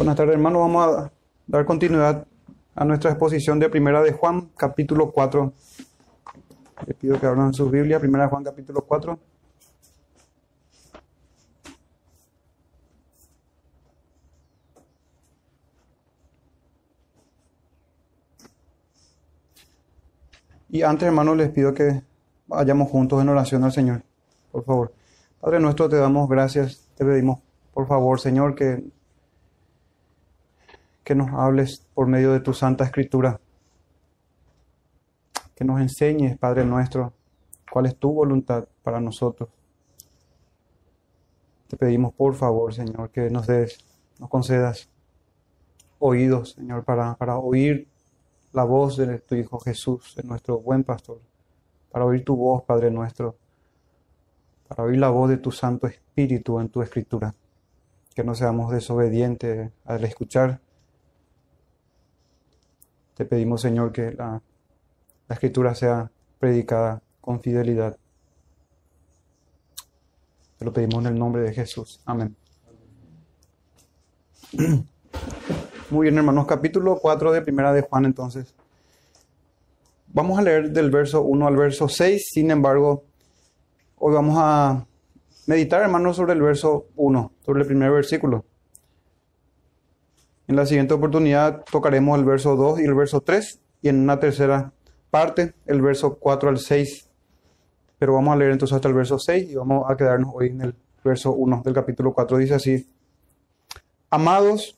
Buenas tardes, hermanos. Vamos a dar continuidad a nuestra exposición de Primera de Juan, capítulo 4. Les pido que abran sus Biblia, Primera de Juan, capítulo 4. Y antes, hermanos, les pido que vayamos juntos en oración al Señor, por favor. Padre nuestro, te damos gracias, te pedimos, por favor, Señor, que, que nos hables por medio de tu Santa Escritura, que nos enseñes, Padre nuestro, cuál es tu voluntad para nosotros. Te pedimos, por favor, Señor, que nos des, nos concedas oídos, Señor, para, para oír la voz de tu Hijo Jesús, de nuestro buen pastor, para oír tu voz, Padre nuestro, para oír la voz de tu Santo Espíritu en tu Escritura. Que no seamos desobedientes al escuchar. Te pedimos, Señor, que la, la Escritura sea predicada con fidelidad. Te lo pedimos en el nombre de Jesús. Amén. Muy bien, hermanos, capítulo 4 de Primera de Juan, entonces. Vamos a leer del verso 1 al verso 6, sin embargo, hoy vamos a meditar, hermanos, sobre el verso 1, sobre el primer versículo. En la siguiente oportunidad tocaremos el verso 2 y el verso 3, y en una tercera parte, el verso 4 al 6. Pero vamos a leer entonces hasta el verso 6 y vamos a quedarnos hoy en el verso 1 del capítulo 4. Dice así, Amados,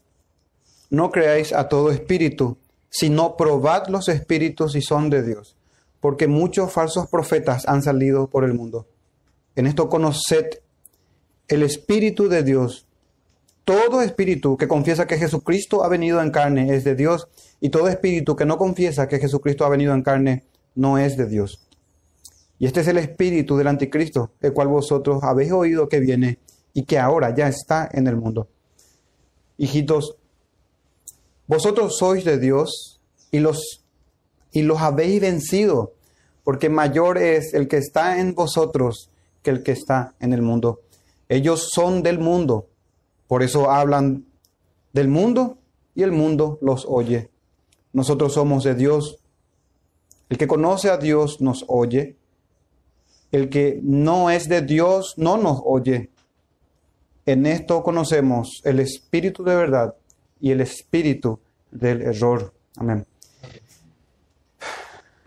no creáis a todo espíritu, sino probad los espíritus si son de Dios, porque muchos falsos profetas han salido por el mundo. En esto conoced el espíritu de Dios. Todo espíritu que confiesa que Jesucristo ha venido en carne es de Dios, y todo espíritu que no confiesa que Jesucristo ha venido en carne no es de Dios. Y este es el espíritu del anticristo, el cual vosotros habéis oído que viene y que ahora ya está en el mundo. Hijitos, vosotros sois de Dios y los, y los habéis vencido, porque mayor es el que está en vosotros que el que está en el mundo. Ellos son del mundo, por eso hablan del mundo y el mundo los oye. Nosotros somos de Dios. El que conoce a Dios nos oye. El que no es de Dios no nos oye. En esto conocemos el espíritu de verdad y el espíritu del error. Amén.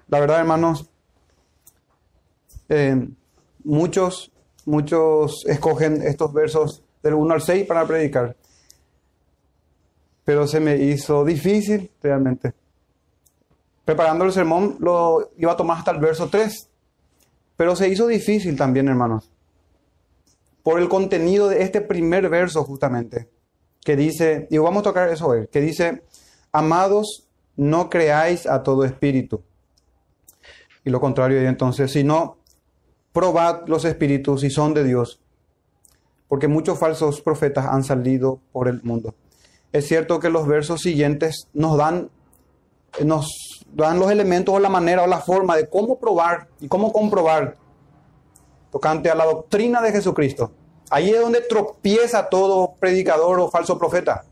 La verdad, hermanos, eh, muchos, muchos escogen estos versos del 1 al 6 para predicar. Pero se me hizo difícil realmente. Preparando el sermón lo iba a tomar hasta el verso 3. Pero se hizo difícil también, hermanos. Por el contenido de este primer verso justamente. Que dice, y vamos a tocar eso hoy, que dice, amados, no creáis a todo espíritu. Y lo contrario, entonces, si no, probad los espíritus si son de Dios, porque muchos falsos profetas han salido por el mundo. Es cierto que los versos siguientes nos dan, nos dan los elementos o la manera o la forma de cómo probar y cómo comprobar tocante a la doctrina de Jesucristo. Ahí es donde tropieza todo predicador o falso profeta.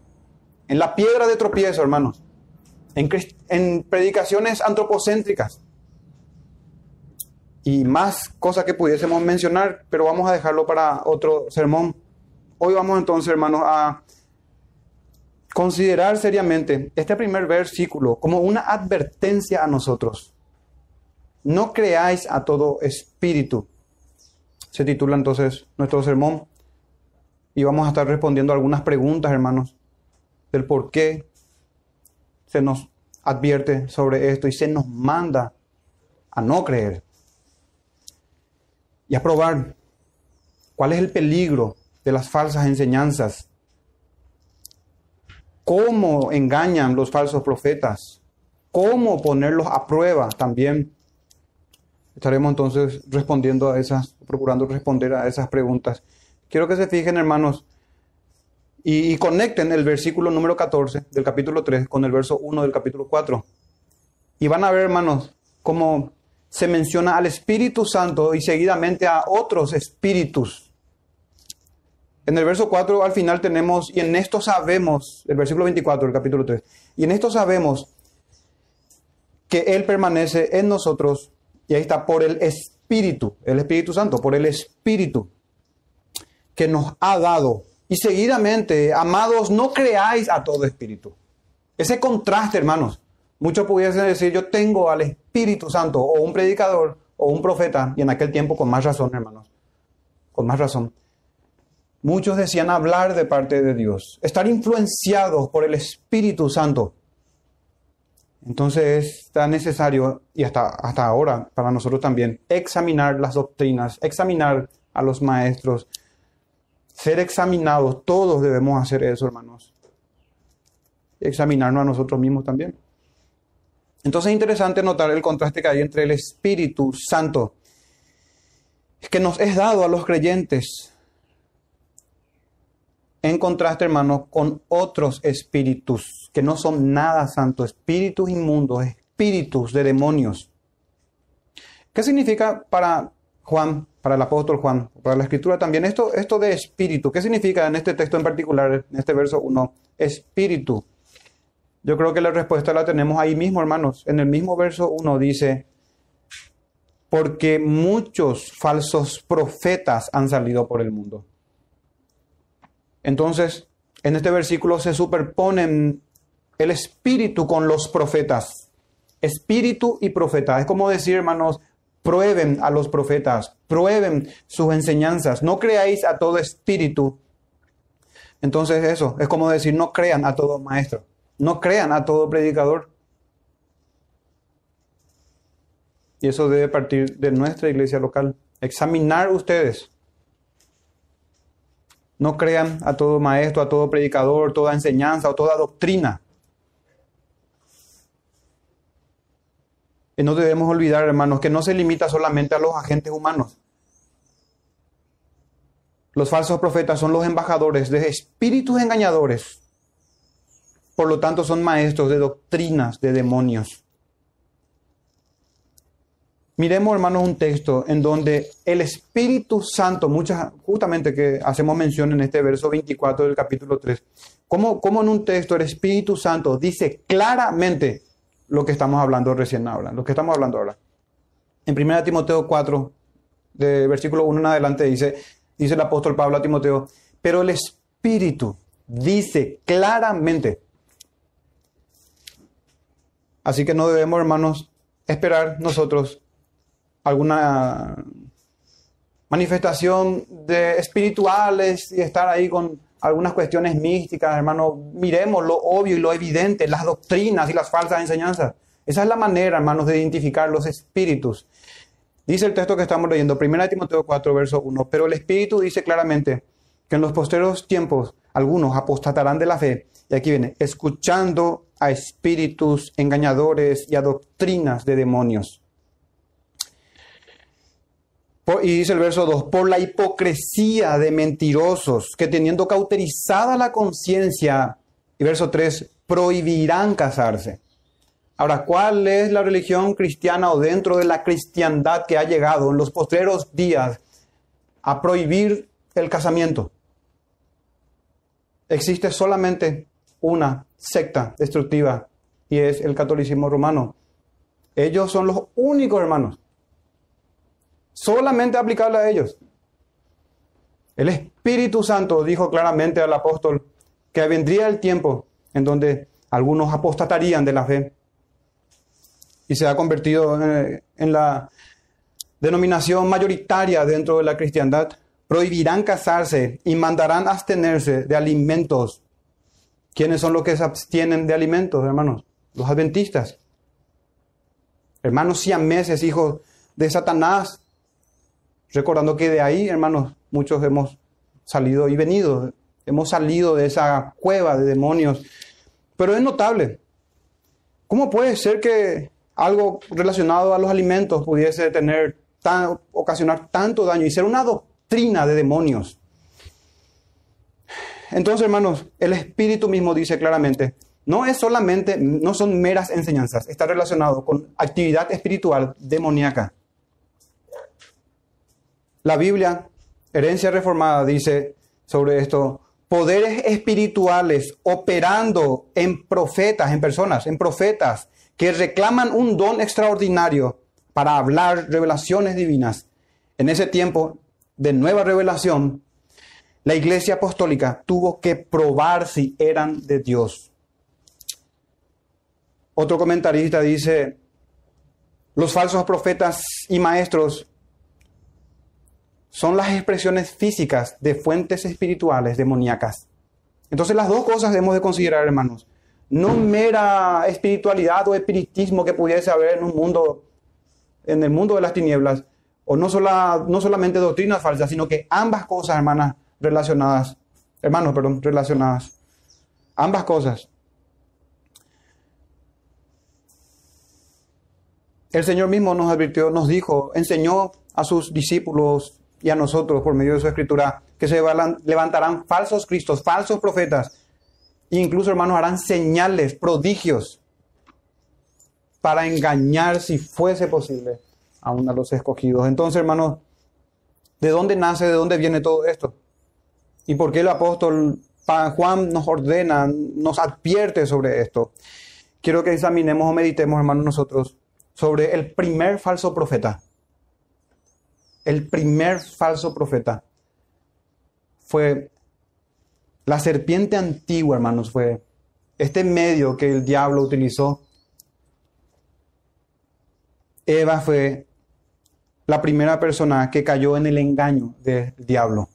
En la piedra de tropiezo, hermanos. En, en predicaciones antropocéntricas. Y más cosas que pudiésemos mencionar, pero vamos a dejarlo para otro sermón. Hoy vamos entonces, hermanos, a considerar seriamente este primer versículo como una advertencia a nosotros. No creáis a todo espíritu. Se titula entonces nuestro sermón y vamos a estar respondiendo algunas preguntas, hermanos, del por qué se nos advierte sobre esto y se nos manda a no creer y a probar cuál es el peligro de las falsas enseñanzas, cómo engañan los falsos profetas, cómo ponerlos a prueba también. Estaremos entonces respondiendo a esas, procurando responder a esas preguntas. Quiero que se fijen, hermanos, y, y, conecten el versículo número 14 del capítulo 3 con el verso 1 del capítulo 4. Y van a ver, hermanos, cómo se menciona al Espíritu Santo y seguidamente a otros espíritus. En el verso 4 al final tenemos, y en esto sabemos, el versículo 24 del capítulo 3, y en esto sabemos que Él permanece en nosotros, y ahí está, por el Espíritu, el Espíritu Santo, por el Espíritu que nos ha dado. Y seguidamente, amados, no creáis a todo espíritu. Ese contraste, hermanos. Muchos pudiesen decir, yo tengo al Espíritu Santo, o un predicador, o un profeta, y en aquel tiempo con más razón, hermanos, con más razón. Muchos decían hablar de parte de Dios, estar influenciados por el Espíritu Santo. Entonces está necesario, y hasta, hasta ahora para nosotros también, examinar las doctrinas, examinar a los maestros, ser examinados. Todos debemos hacer eso, hermanos. Examinarnos a nosotros mismos también. Entonces es interesante notar el contraste que hay entre el Espíritu Santo, que nos es dado a los creyentes, en contraste, hermanos, con otros espíritus que no son nada santos, espíritus inmundos, espíritus de demonios. ¿Qué significa para Juan, para el apóstol Juan, para la escritura también esto, esto de espíritu? ¿Qué significa en este texto en particular, en este verso 1? Espíritu. Yo creo que la respuesta la tenemos ahí mismo, hermanos. En el mismo verso 1 dice, porque muchos falsos profetas han salido por el mundo. Entonces, en este versículo se superponen el espíritu con los profetas. Espíritu y profeta. Es como decir, hermanos, prueben a los profetas, prueben sus enseñanzas. No creáis a todo espíritu. Entonces eso, es como decir, no crean a todo maestro. No crean a todo predicador. Y eso debe partir de nuestra iglesia local. Examinar ustedes. No crean a todo maestro, a todo predicador, toda enseñanza o toda doctrina. Y no debemos olvidar, hermanos, que no se limita solamente a los agentes humanos. Los falsos profetas son los embajadores de espíritus engañadores por lo tanto, son maestros de doctrinas de demonios. Miremos, hermanos, un texto en donde el Espíritu Santo, muchas, justamente que hacemos mención en este verso 24 del capítulo 3, como, en un texto el Espíritu Santo dice claramente lo que estamos hablando recién ahora, lo que estamos hablando ahora. En 1 Timoteo 4, de versículo 1 en adelante, dice, dice el apóstol Pablo a Timoteo, pero el Espíritu dice claramente, Así que no debemos, hermanos, esperar nosotros alguna manifestación de espirituales y estar ahí con algunas cuestiones místicas, hermanos. Miremos lo obvio y lo evidente, las doctrinas y las falsas enseñanzas. Esa es la manera, hermanos, de identificar los espíritus. Dice el texto que estamos leyendo, 1 Timoteo 4, verso 1, pero el Espíritu dice claramente que en los posteros tiempos algunos apostatarán de la fe. Y aquí viene, escuchando a espíritus engañadores y a doctrinas de demonios. y dice el verso 2, por la hipocresía de mentirosos que teniendo cauterizada la conciencia, y verso 3, prohibirán casarse. Ahora, ¿cuál es la religión cristiana o dentro de la cristiandad que ha llegado en los postreros días a prohibir el casamiento? Existe solamente una secta destructiva y es el catolicismo romano. Ellos son los únicos hermanos. Solamente aplicable a ellos. El Espíritu Santo dijo claramente al apóstol que vendría el tiempo en donde algunos apostatarían de la fe y se ha convertido en, la denominación mayoritaria dentro de la cristiandad. Prohibirán casarse y mandarán abstenerse de alimentos ¿Quiénes son los que se abstienen de alimentos, hermanos? Los adventistas. Hermanos siameses, hijos de Satanás. Recordando que de ahí, hermanos, muchos hemos salido y venido. Hemos salido de esa cueva de demonios. Pero es notable. ¿Cómo puede ser que algo relacionado a los alimentos pudiese tener ocasionar tanto daño y ser una doctrina de demonios? Entonces, hermanos, el Espíritu mismo dice claramente, no es solamente, no son meras enseñanzas, está relacionado con actividad espiritual demoníaca. La Biblia, herencia reformada, dice, sobre esto. Poderes espirituales operando en profetas, en personas, en profetas, que reclaman un don extraordinario para hablar revelaciones divinas. En ese tiempo de nueva revelación, la iglesia apostólica tuvo que probar si eran de Dios. Otro comentarista dice, los falsos profetas y maestros son las expresiones físicas de fuentes espirituales demoníacas. Entonces las dos cosas debemos de considerar, hermanos. No mera espiritualidad o espiritismo que pudiese haber en un mundo, en el mundo de las tinieblas, o no, no solamente doctrinas falsas, sino que ambas cosas, hermanas, relacionadas, hermanos, perdón, relacionadas. Ambas cosas. El Señor mismo nos advirtió, nos dijo, enseñó a sus discípulos y a nosotros por medio de su escritura que se levantarán falsos cristos, falsos profetas, e incluso hermanos harán señales, prodigios, para engañar si fuese posible aún a los escogidos. Entonces, hermanos, ¿de dónde nace, de dónde viene todo esto? ¿Y por qué el apóstol Juan nos ordena, nos advierte sobre esto? Quiero que examinemos o meditemos, hermanos, nosotros sobre el primer falso profeta. El primer falso profeta fue la serpiente antigua, hermanos, fue este medio que el diablo utilizó. Eva fue la primera persona que cayó en el engaño del diablo.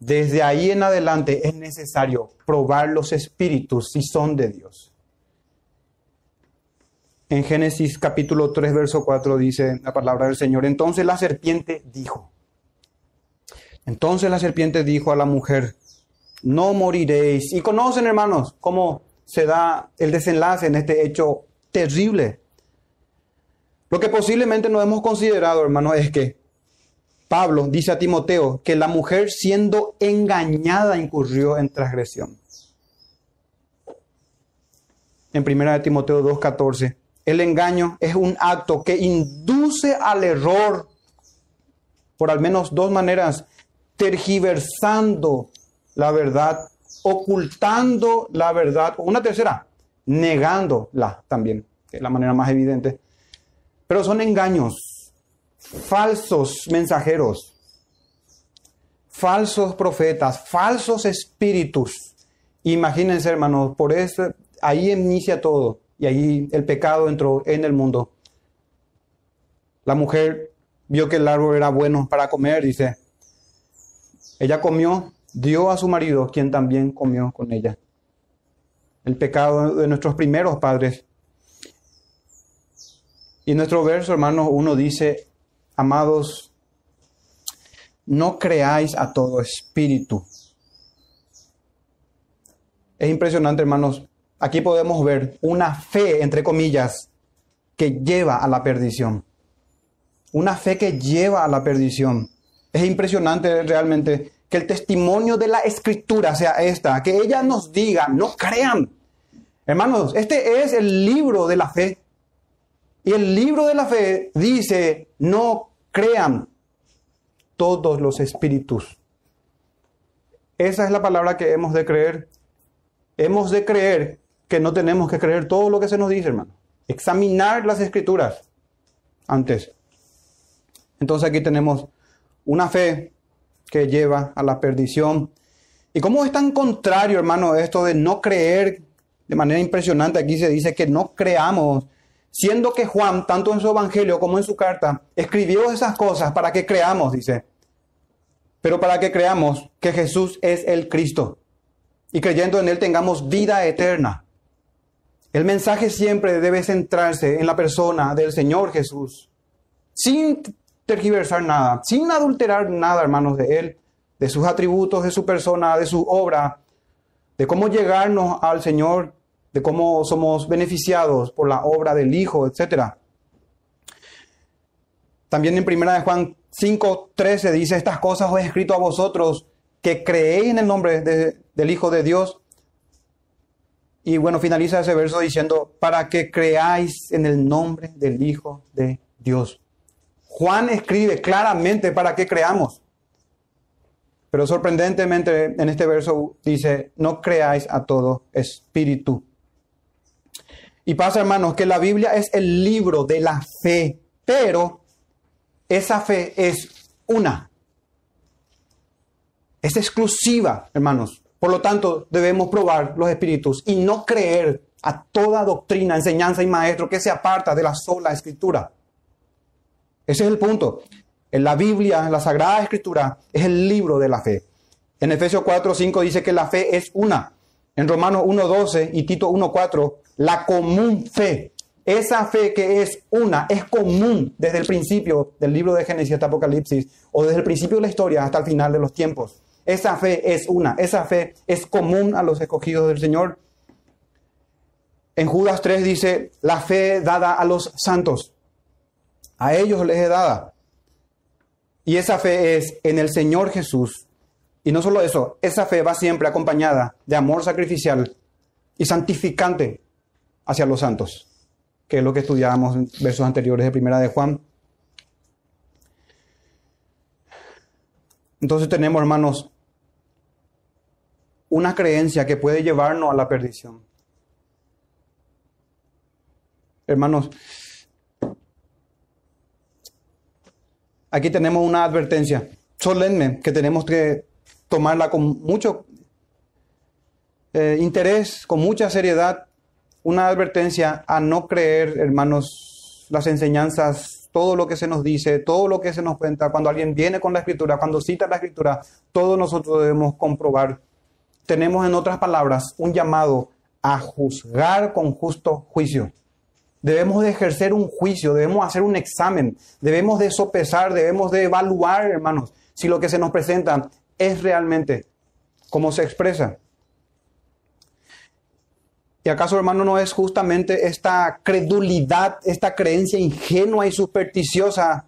Desde ahí en adelante es necesario probar los espíritus si son de Dios. En Génesis capítulo 3, verso 4 dice la palabra del Señor, entonces la serpiente dijo, entonces la serpiente dijo a la mujer, no moriréis. Y conocen, hermanos, cómo se da el desenlace en este hecho terrible. Lo que posiblemente no hemos considerado, hermanos, es que Pablo dice a Timoteo que la mujer siendo engañada incurrió en transgresión. En 1 Timoteo 2.14, el engaño es un acto que induce al error por al menos dos maneras, tergiversando la verdad, ocultando la verdad, una tercera, negándola también, que es la manera más evidente. Pero son engaños, falsos mensajeros, falsos profetas, falsos espíritus. Imagínense, hermanos, por eso ahí inicia todo y ahí el pecado entró en el mundo. La mujer vio que el árbol era bueno para comer, dice. Ella comió, dio a su marido, quien también comió con ella. El pecado de nuestros primeros padres. Y nuestro verso, hermanos, uno dice, Amados, no creáis a todo espíritu. Es impresionante, hermanos. Aquí podemos ver una fe, entre comillas, que lleva a la perdición. Una fe que lleva a la perdición. Es impresionante realmente que el testimonio de la escritura sea esta, que ella nos diga, no crean. Hermanos, este es el libro de la fe. Y el libro de la fe dice, no crean todos los espíritus. Esa es la palabra que hemos de creer. Hemos de creer que no tenemos que creer todo lo que se nos dice, hermano. Examinar las escrituras antes. Entonces aquí tenemos una fe que lleva a la perdición. ¿Y cómo es tan contrario, hermano, esto de no creer de manera impresionante? Aquí se dice que no creamos Siendo que Juan, tanto en su evangelio como en su carta, escribió esas cosas para que creamos, dice. Pero para que creamos que Jesús es el Cristo y creyendo en Él tengamos vida eterna. El mensaje siempre debe centrarse en la persona del Señor Jesús, sin tergiversar nada, sin adulterar nada, hermanos, de Él, de sus atributos, de su persona, de su obra, de cómo llegarnos al Señor de cómo somos beneficiados por la obra del Hijo, etc. También en 1 de Juan 5:13 dice, estas cosas os he escrito a vosotros que creéis en el nombre del Hijo de Dios. Y bueno, finaliza ese verso diciendo, para que creáis en el nombre del Hijo de Dios. Juan escribe claramente para que creamos. Pero sorprendentemente en este verso dice, no creáis a todo espíritu. Y pasa, hermanos, que la Biblia es el libro de la fe, pero esa fe es una. Es exclusiva, hermanos. Por lo tanto, debemos probar los espíritus y no creer a toda doctrina, enseñanza y maestro que se aparta de la sola escritura. Ese es el punto. En la Biblia, en la Sagrada Escritura, es el libro de la fe. En Efesios 4, 5 dice que la fe es una. En Romanos 1, 12 y Tito 1, 4, la común fe. Esa fe que es una, es común desde el principio del libro de Génesis hasta Apocalipsis, o desde el principio de la historia hasta el final de los tiempos. Esa fe es una, esa fe es común a los escogidos del Señor. En Judas 3 dice, la fe dada a los santos. A ellos les es dada. Y esa fe es en el Señor Jesús. Y no solo eso, esa fe va siempre acompañada de amor sacrificial y santificante hacia los santos, que es lo que estudiábamos en versos anteriores de Primera de Juan. Entonces tenemos, hermanos, una creencia que puede llevarnos a la perdición. Hermanos, aquí tenemos una advertencia solemne que tenemos que tomarla con mucho eh, interés, con mucha seriedad, una advertencia a no creer, hermanos, las enseñanzas, todo lo que se nos dice, todo lo que se nos cuenta, cuando alguien viene con la escritura, cuando cita la escritura, todos nosotros debemos comprobar. Tenemos, en otras palabras, un llamado a juzgar con justo juicio. Debemos de ejercer un juicio, debemos hacer un examen, debemos de sopesar, debemos de evaluar, hermanos, si lo que se nos presenta es realmente como se expresa. ¿Y acaso, hermano, no es justamente esta credulidad, esta creencia ingenua y supersticiosa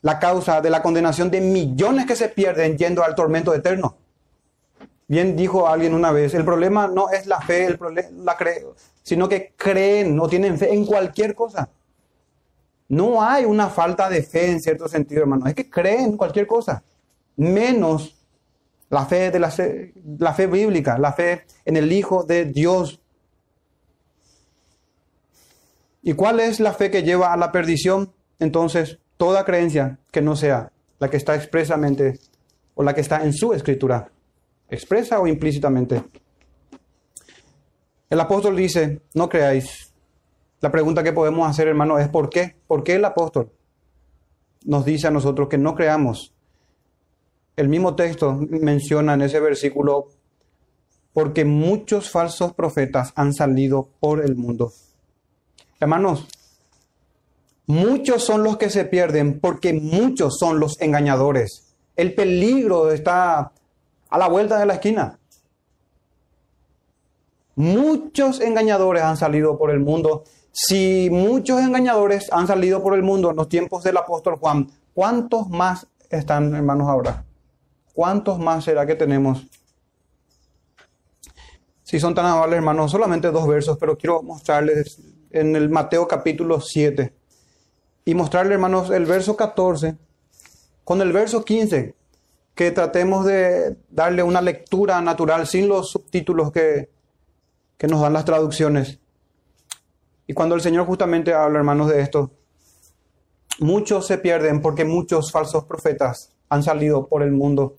la causa de la condenación de millones que se pierden yendo al tormento eterno? Bien dijo alguien una vez, el problema no es la fe, el sino que creen o tienen fe en cualquier cosa. No hay una falta de fe en cierto sentido, hermano, es que creen en cualquier cosa, menos la fe de la la fe bíblica, la fe en el Hijo de Dios. ¿Y cuál es la fe que lleva a la perdición? Entonces, toda creencia que no sea la que está expresamente o la que está en su escritura, expresa o implícitamente. El apóstol dice, no creáis. La pregunta que podemos hacer, hermano, es ¿por qué? ¿Por qué el apóstol nos dice a nosotros que no creamos? El mismo texto menciona en ese versículo, porque muchos falsos profetas han salido por el mundo. Hermanos, muchos son los que se pierden porque muchos son los engañadores. El peligro está a la vuelta de la esquina. Muchos engañadores han salido por el mundo. Si muchos engañadores han salido por el mundo en los tiempos del apóstol Juan, ¿cuántos más están, hermanos, ahora? ¿Cuántos más será que tenemos? Si son tan amables, hermanos, solamente dos versos, pero quiero mostrarles en el Mateo capítulo 7 y mostrarles, hermanos, el verso 14 con el verso 15, que tratemos de darle una lectura natural sin los subtítulos que, que nos dan las traducciones. Y cuando el Señor justamente habla, hermanos, de esto, muchos se pierden porque muchos falsos profetas han salido por el mundo.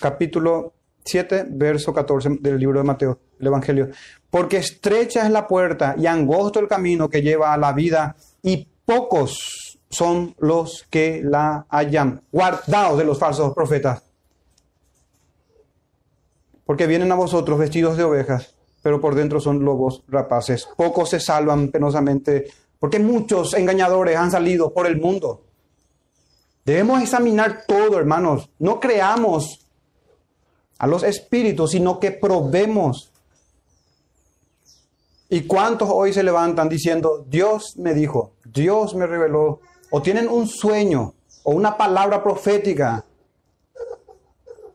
Capítulo 7, verso 14 del libro de Mateo, el Evangelio. Porque estrecha es la puerta y angosto el camino que lleva a la vida y pocos son los que la hayan guardado de los falsos profetas. Porque vienen a vosotros vestidos de ovejas, pero por dentro son lobos rapaces. Pocos se salvan penosamente, porque muchos engañadores han salido por el mundo. Debemos examinar todo, hermanos. No creamos a los espíritus, sino que probemos. ¿Y cuántos hoy se levantan diciendo, Dios me dijo, Dios me reveló, o tienen un sueño o una palabra profética,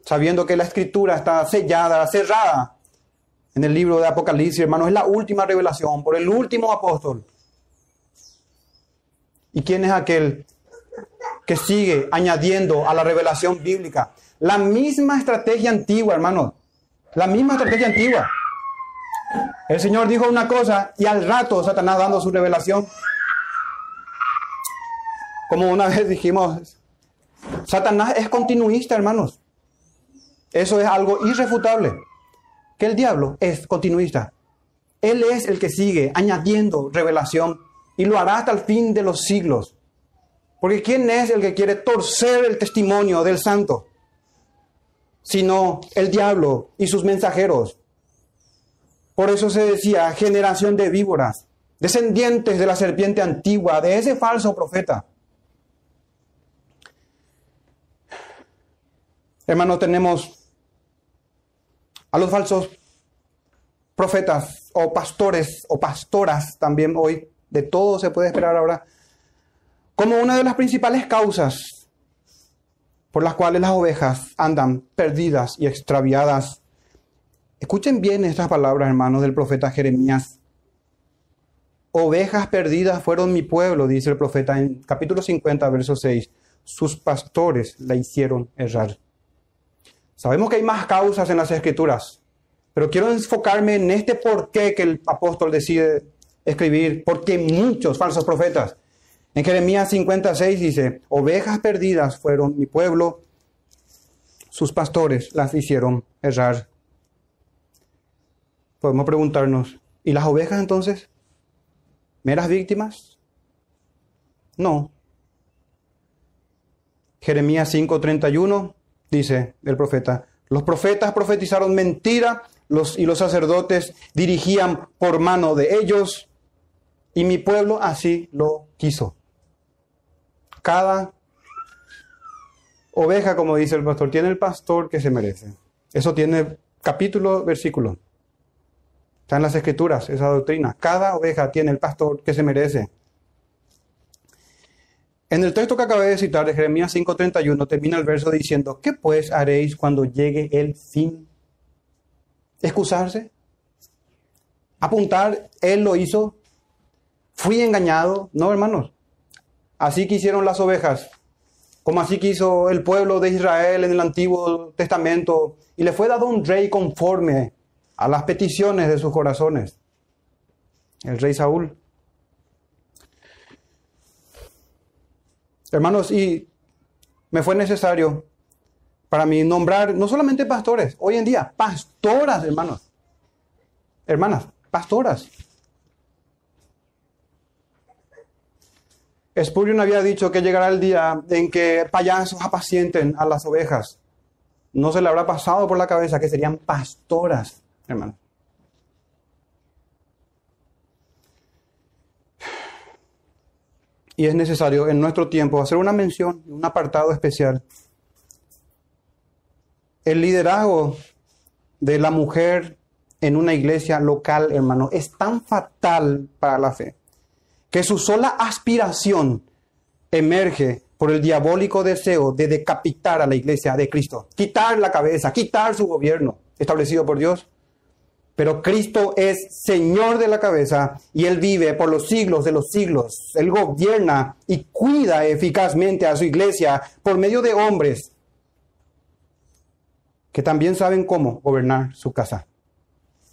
sabiendo que la escritura está sellada, cerrada en el libro de Apocalipsis, hermanos, es la última revelación por el último apóstol. ¿Y quién es aquel que sigue añadiendo a la revelación bíblica? La misma estrategia antigua, hermano. La misma estrategia antigua. El Señor dijo una cosa y al rato Satanás dando su revelación. Como una vez dijimos, Satanás es continuista, hermanos. Eso es algo irrefutable. Que el diablo es continuista. Él es el que sigue añadiendo revelación y lo hará hasta el fin de los siglos. Porque ¿quién es el que quiere torcer el testimonio del santo? Sino el diablo y sus mensajeros. Por eso se decía generación de víboras, descendientes de la serpiente antigua, de ese falso profeta. Hermanos, tenemos a los falsos profetas o pastores o pastoras también hoy, de todo se puede esperar ahora, como una de las principales causas por las cuales las ovejas andan perdidas y extraviadas Escuchen bien estas palabras, hermanos, del profeta Jeremías. Ovejas perdidas fueron mi pueblo, dice el profeta en capítulo 50, verso 6. Sus pastores la hicieron errar. Sabemos que hay más causas en las escrituras, pero quiero enfocarme en este por qué que el apóstol decide escribir, porque muchos falsos profetas. En Jeremías 56 dice, ovejas perdidas fueron mi pueblo, sus pastores las hicieron errar podemos preguntarnos, ¿y las ovejas entonces? ¿Meras víctimas? No. Jeremías 5:31 dice el profeta, los profetas profetizaron mentira los, y los sacerdotes dirigían por mano de ellos y mi pueblo así lo quiso. Cada oveja, como dice el pastor, tiene el pastor que se merece. Eso tiene capítulo, versículo. Está en las escrituras esa doctrina. Cada oveja tiene el pastor que se merece. En el texto que acabé de citar de Jeremías 5:31 termina el verso diciendo, ¿qué pues haréis cuando llegue el fin? ¿Excusarse? ¿Apuntar? Él lo hizo. ¿Fui engañado? No, hermanos. Así quisieron las ovejas, como así quiso el pueblo de Israel en el Antiguo Testamento, y le fue dado un rey conforme a las peticiones de sus corazones. El rey Saúl. Hermanos, y me fue necesario para mí nombrar no solamente pastores, hoy en día, pastoras, hermanos. Hermanas, pastoras. Spurgeon había dicho que llegará el día en que payasos apacienten a las ovejas. No se le habrá pasado por la cabeza que serían pastoras hermano. Y es necesario en nuestro tiempo hacer una mención, un apartado especial. El liderazgo de la mujer en una iglesia local, hermano, es tan fatal para la fe que su sola aspiración emerge por el diabólico deseo de decapitar a la iglesia de Cristo, quitar la cabeza, quitar su gobierno establecido por Dios pero Cristo es Señor de la cabeza y Él vive por los siglos de los siglos. Él gobierna y cuida eficazmente a su iglesia por medio de hombres que también saben cómo gobernar su casa.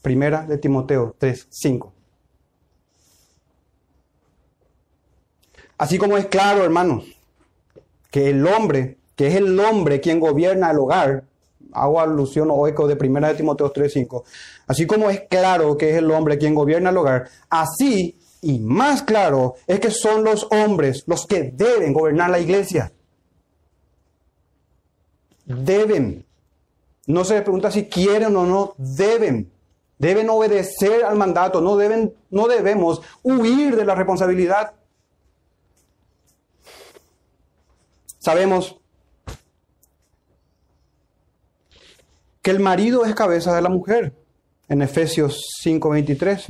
Primera de Timoteo 3, 5. Así como es claro, hermanos, que el hombre, que es el hombre quien gobierna el hogar, hago alusión o eco de 1 de Timoteo 3:5. Así como es claro que es el hombre quien gobierna el hogar, así y más claro es que son los hombres los que deben gobernar la iglesia. Deben. No se les pregunta si quieren o no, deben. Deben obedecer al mandato, no, deben, no debemos huir de la responsabilidad. Sabemos que el marido es cabeza de la mujer. En Efesios 5:23,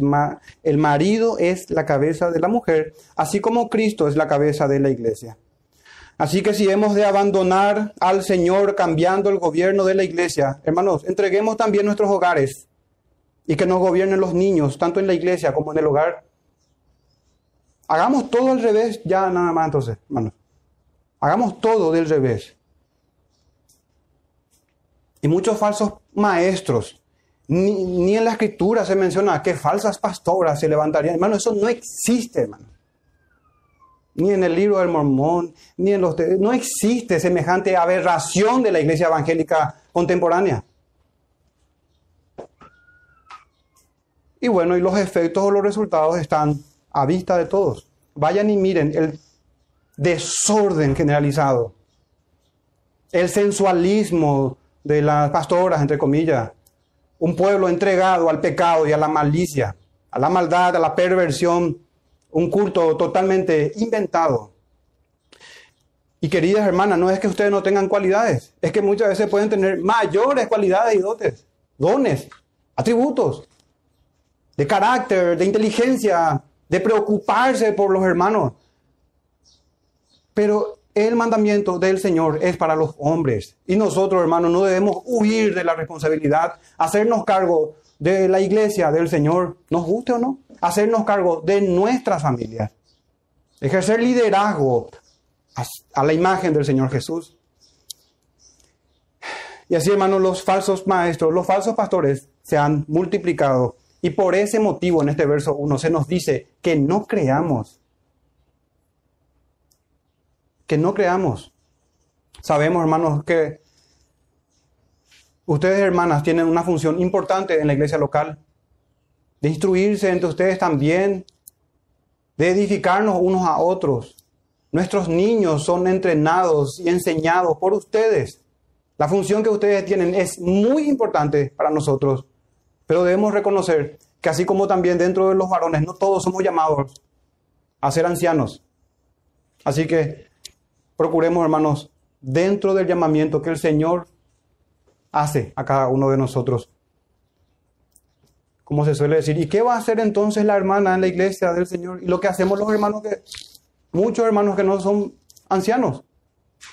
el marido es la cabeza de la mujer, así como Cristo es la cabeza de la iglesia. Así que si hemos de abandonar al Señor cambiando el gobierno de la iglesia, hermanos, entreguemos también nuestros hogares y que nos gobiernen los niños, tanto en la iglesia como en el hogar. Hagamos todo al revés, ya nada más entonces, hermanos. Hagamos todo del revés. Y muchos falsos maestros, ni, en la escritura se menciona que falsas pastoras se levantarían. Hermano, eso no existe, hermano. Ni en el libro del mormón, ni en los... no existe semejante aberración de la iglesia evangélica contemporánea. Y bueno, y los efectos o los resultados están a vista de todos. Vayan y miren el desorden generalizado, el sensualismo de las pastoras, entre comillas, un pueblo entregado al pecado y a la malicia, a la maldad, a la perversión, un culto totalmente inventado. Y queridas hermanas, no es que ustedes no tengan cualidades, es que muchas veces pueden tener mayores cualidades y dotes, dones, atributos de carácter, de inteligencia, de preocuparse por los hermanos. Pero el mandamiento del Señor es para los hombres. Y nosotros, hermanos, no debemos huir de la responsabilidad, hacernos cargo de la iglesia del Señor, nos guste o no, hacernos cargo de nuestras familias, ejercer liderazgo a la imagen del Señor Jesús. Y así, hermanos, los falsos maestros, los falsos pastores se han multiplicado. Y por ese motivo en este verso 1 se nos dice que no creamos que no creamos. Sabemos, hermanos, que ustedes, hermanas, tienen una función importante en la iglesia local, de instruirse entre ustedes también, de edificarnos unos a otros. Nuestros niños son entrenados y enseñados por ustedes. La función que ustedes tienen es muy importante para nosotros, pero debemos reconocer que así como también dentro de los varones, no todos somos llamados a ser ancianos. Así que procuremos, hermanos, dentro del llamamiento que el Señor hace a cada uno de nosotros. Como se suele decir, ¿y qué va a hacer entonces la hermana en la iglesia del Señor? Y lo que hacemos los hermanos que, muchos hermanos que no son ancianos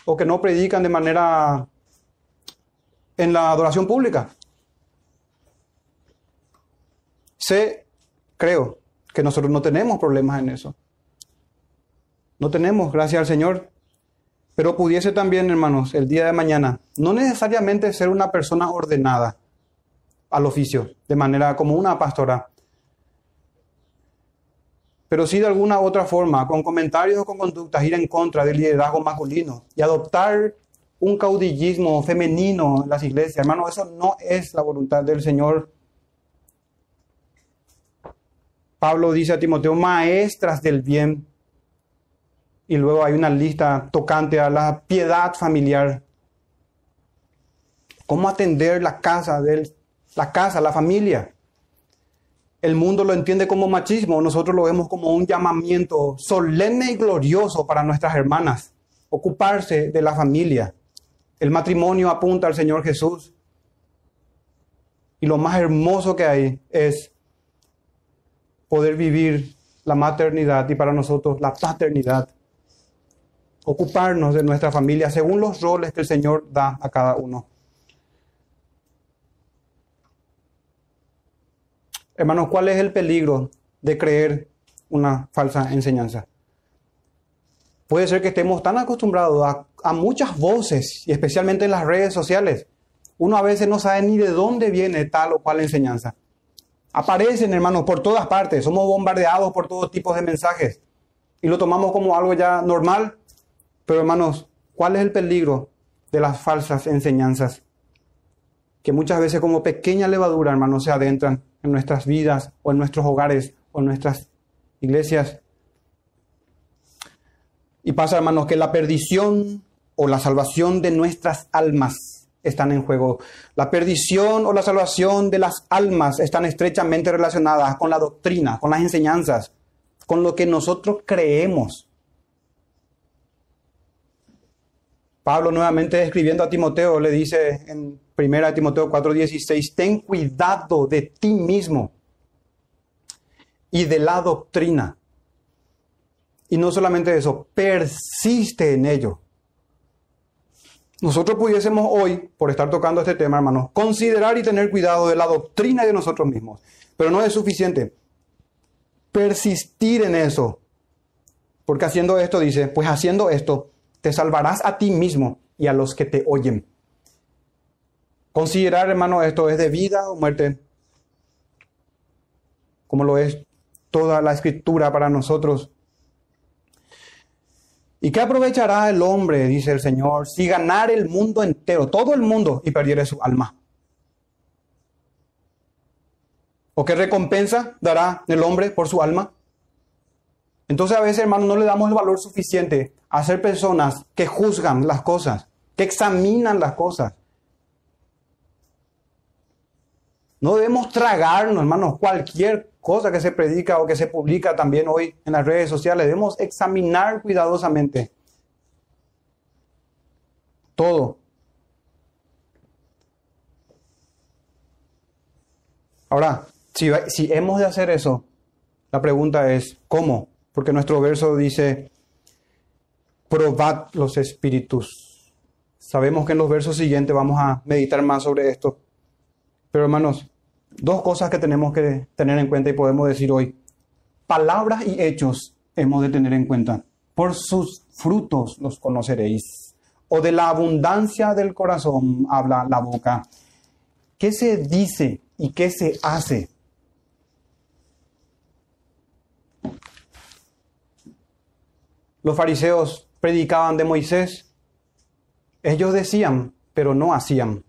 o que no predican de manera en la adoración pública. Sé, creo, que nosotros no tenemos problemas en eso. No tenemos, gracias al Señor, pero pudiese también, hermanos, el día de mañana, no necesariamente ser una persona ordenada al oficio, de manera como una pastora, pero sí de alguna otra forma, con comentarios o con conductas, ir en contra del liderazgo masculino y adoptar un caudillismo femenino en las iglesias. Hermano, eso no es la voluntad del Señor. Pablo dice a Timoteo, maestras del bien, y luego hay una lista tocante a la piedad familiar. Cómo atender la casa, de la casa, la familia. El mundo lo entiende como machismo, nosotros lo vemos como un llamamiento solemne y glorioso para nuestras hermanas, ocuparse de la familia. El matrimonio apunta al Señor Jesús. Y lo más hermoso que hay es poder vivir la maternidad y para nosotros la paternidad ocuparnos de nuestra familia según los roles que el Señor da a cada uno. Hermanos, ¿cuál es el peligro de creer una falsa enseñanza? Puede ser que estemos tan acostumbrados a, a, muchas voces, y especialmente en las redes sociales. Uno a veces no sabe ni de dónde viene tal o cual enseñanza. Aparecen, hermanos, por todas partes. Somos bombardeados por todos tipos de mensajes. Y lo tomamos como algo ya normal. Pero hermanos, ¿cuál es el peligro de las falsas enseñanzas? Que muchas veces como pequeña levadura, hermanos, se adentran en nuestras vidas o en nuestros hogares o en nuestras iglesias. Y pasa, hermanos, que la perdición o la salvación de nuestras almas están en juego. La perdición o la salvación de las almas están estrechamente relacionadas con la doctrina, con las enseñanzas, con lo que nosotros creemos. Pablo nuevamente escribiendo a Timoteo le dice en 1 Timoteo 4:16, ten cuidado de ti mismo y de la doctrina. Y no solamente eso, persiste en ello. Nosotros pudiésemos hoy, por estar tocando este tema, hermanos, considerar y tener cuidado de la doctrina de nosotros mismos. Pero no es suficiente. Persistir en eso. Porque haciendo esto, dice, pues haciendo esto, te salvarás a ti mismo y a los que te oyen. Considerar, hermano, esto es de vida o muerte, como lo es toda la escritura para nosotros. ¿Y qué aprovechará el hombre, dice el Señor, si ganar el mundo entero, todo el mundo, y perdiere su alma? ¿O qué recompensa dará el hombre por su alma? Entonces a veces, hermano, no le damos el valor suficiente a ser personas que juzgan las cosas, que examinan las cosas. No debemos tragarnos, hermanos, cualquier cosa que se predica o que se publica también hoy en las redes sociales. Debemos examinar cuidadosamente todo. Ahora, si, si hemos de hacer eso, la pregunta es, ¿cómo? Porque nuestro verso dice, probad los espíritus. Sabemos que en los versos siguientes vamos a meditar más sobre esto. Pero hermanos, dos cosas que tenemos que tener en cuenta y podemos decir hoy. Palabras y hechos hemos de tener en cuenta. Por sus frutos los conoceréis. O de la abundancia del corazón habla la boca. ¿Qué se dice y qué se hace? Los fariseos predicaban de Moisés. Ellos decían, pero no hacían.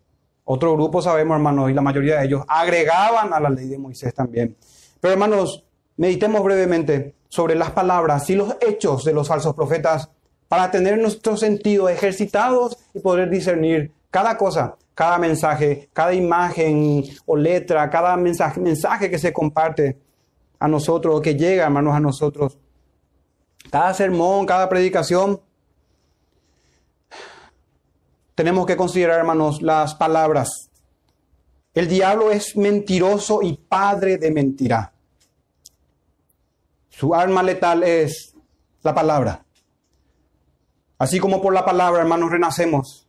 Otro grupo sabemos, hermanos, y la mayoría de ellos agregaban a la ley de Moisés también. Pero hermanos, meditemos brevemente sobre las palabras y los hechos de los falsos profetas para tener nuestro sentido ejercitados y poder discernir cada cosa, cada mensaje, cada imagen o letra, cada mensaje, mensaje que se comparte a nosotros o que llega, hermanos, a nosotros. Cada sermón, cada predicación tenemos que considerar, hermanos, las palabras. El diablo es mentiroso y padre de mentira. Su arma letal es la palabra. Así como por la palabra, hermanos, renacemos,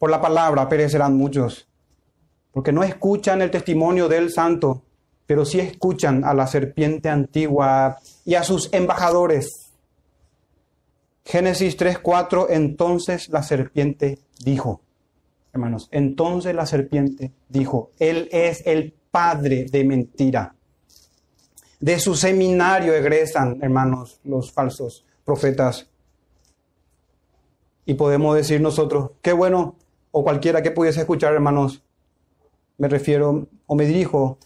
por la palabra perecerán muchos. Porque no escuchan el testimonio del santo, pero sí escuchan a la serpiente antigua y a sus embajadores. Génesis 3:4, entonces la serpiente dijo, hermanos, entonces la serpiente dijo, Él es el padre de mentira. De su seminario egresan, hermanos, los falsos profetas. Y podemos decir nosotros, qué bueno, o cualquiera que pudiese escuchar, hermanos, me refiero o me dirijo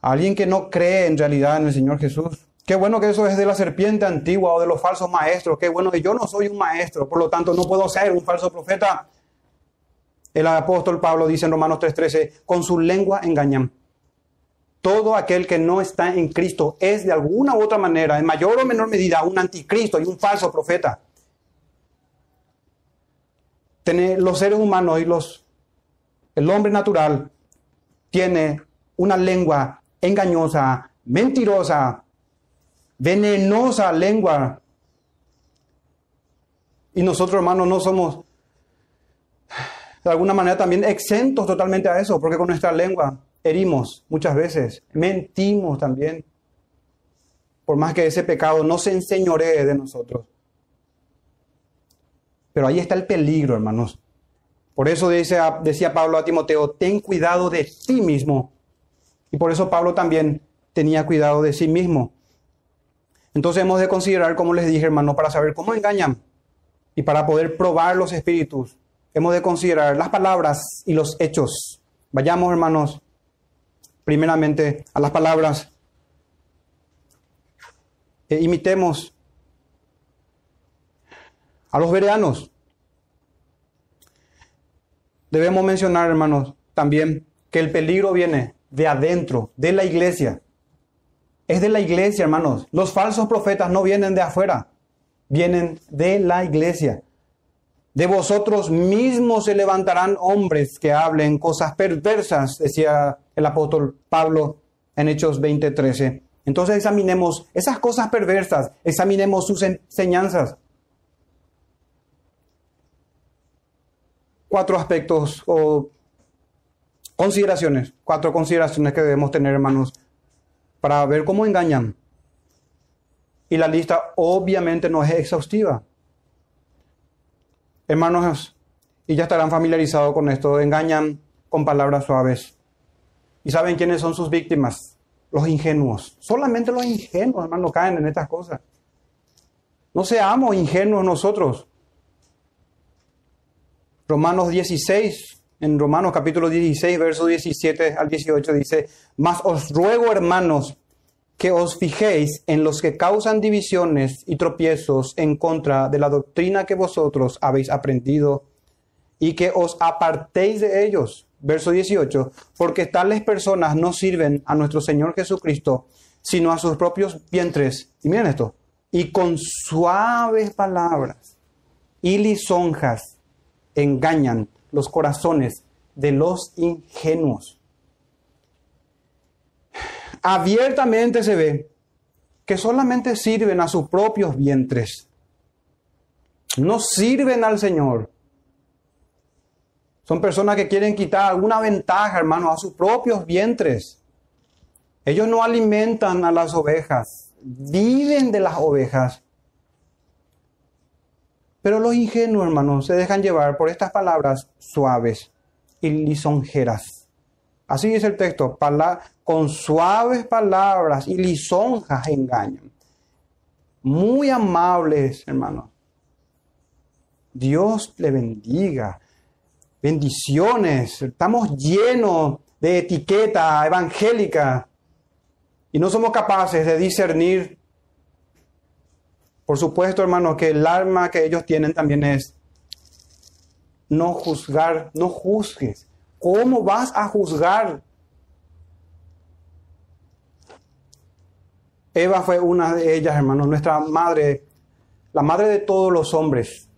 a alguien que no cree en realidad en el Señor Jesús, Qué bueno que eso es de la serpiente antigua o de los falsos maestros. Qué bueno que yo no soy un maestro, por lo tanto no puedo ser un falso profeta. El apóstol Pablo dice en Romanos 3:13, con su lengua engañan. Todo aquel que no está en Cristo es de alguna u otra manera, en mayor o menor medida, un anticristo y un falso profeta. los seres humanos y los, el hombre natural tiene una lengua engañosa, mentirosa, venenosa lengua. Y nosotros, hermanos, no somos de alguna manera también exentos totalmente a eso, porque con nuestra lengua herimos muchas veces, mentimos también, por más que ese pecado no se enseñoree de nosotros. Pero ahí está el peligro, hermanos. Por eso decía, decía Pablo a Timoteo, ten cuidado de ti mismo. Y por eso Pablo también tenía cuidado de sí mismo. Entonces hemos de considerar, como les dije, hermano, para saber cómo engañan y para poder probar los espíritus, hemos de considerar las palabras y los hechos. Vayamos, hermanos, primeramente a las palabras. E imitemos a los vereanos. Debemos mencionar, hermanos, también que el peligro viene de adentro, de la iglesia es de la iglesia, hermanos. Los falsos profetas no vienen de afuera, vienen de la iglesia. De vosotros mismos se levantarán hombres que hablen cosas perversas, decía el apóstol Pablo en Hechos 20:13. Entonces examinemos esas cosas perversas, examinemos sus enseñanzas. Cuatro aspectos o consideraciones, cuatro consideraciones que debemos tener, hermanos, para ver cómo engañan. Y la lista obviamente no es exhaustiva. Hermanos, y ya estarán familiarizados con esto, engañan con palabras suaves. ¿Y saben quiénes son sus víctimas? Los ingenuos. Solamente los ingenuos, hermanos, caen en estas cosas. No seamos ingenuos nosotros. Romanos 16, en Romanos capítulo 16, verso 17 al 18 dice, mas os ruego, hermanos, que os fijéis en los que causan divisiones y tropiezos en contra de la doctrina que vosotros habéis aprendido y que os apartéis de ellos. Verso 18, porque tales personas no sirven a nuestro Señor Jesucristo, sino a sus propios vientres. Y miren esto, y con suaves palabras y lisonjas engañan los corazones de los ingenuos. Abiertamente se ve que solamente sirven a sus propios vientres. No sirven al Señor. Son personas que quieren quitar alguna ventaja, hermano, a sus propios vientres. Ellos no alimentan a las ovejas, viven de las ovejas. Pero los ingenuos, hermanos, se dejan llevar por estas palabras suaves y lisonjeras. Así dice el texto, con suaves palabras y lisonjas engañan. Muy amables, hermanos. Dios le bendiga bendiciones, estamos llenos de etiqueta evangélica y no somos capaces de discernir. Por supuesto, hermanos, que el arma que ellos tienen también es no juzgar, no juzgues. ¿Cómo vas a juzgar? Eva fue una de ellas, hermanos, nuestra madre, la madre de todos los hombres,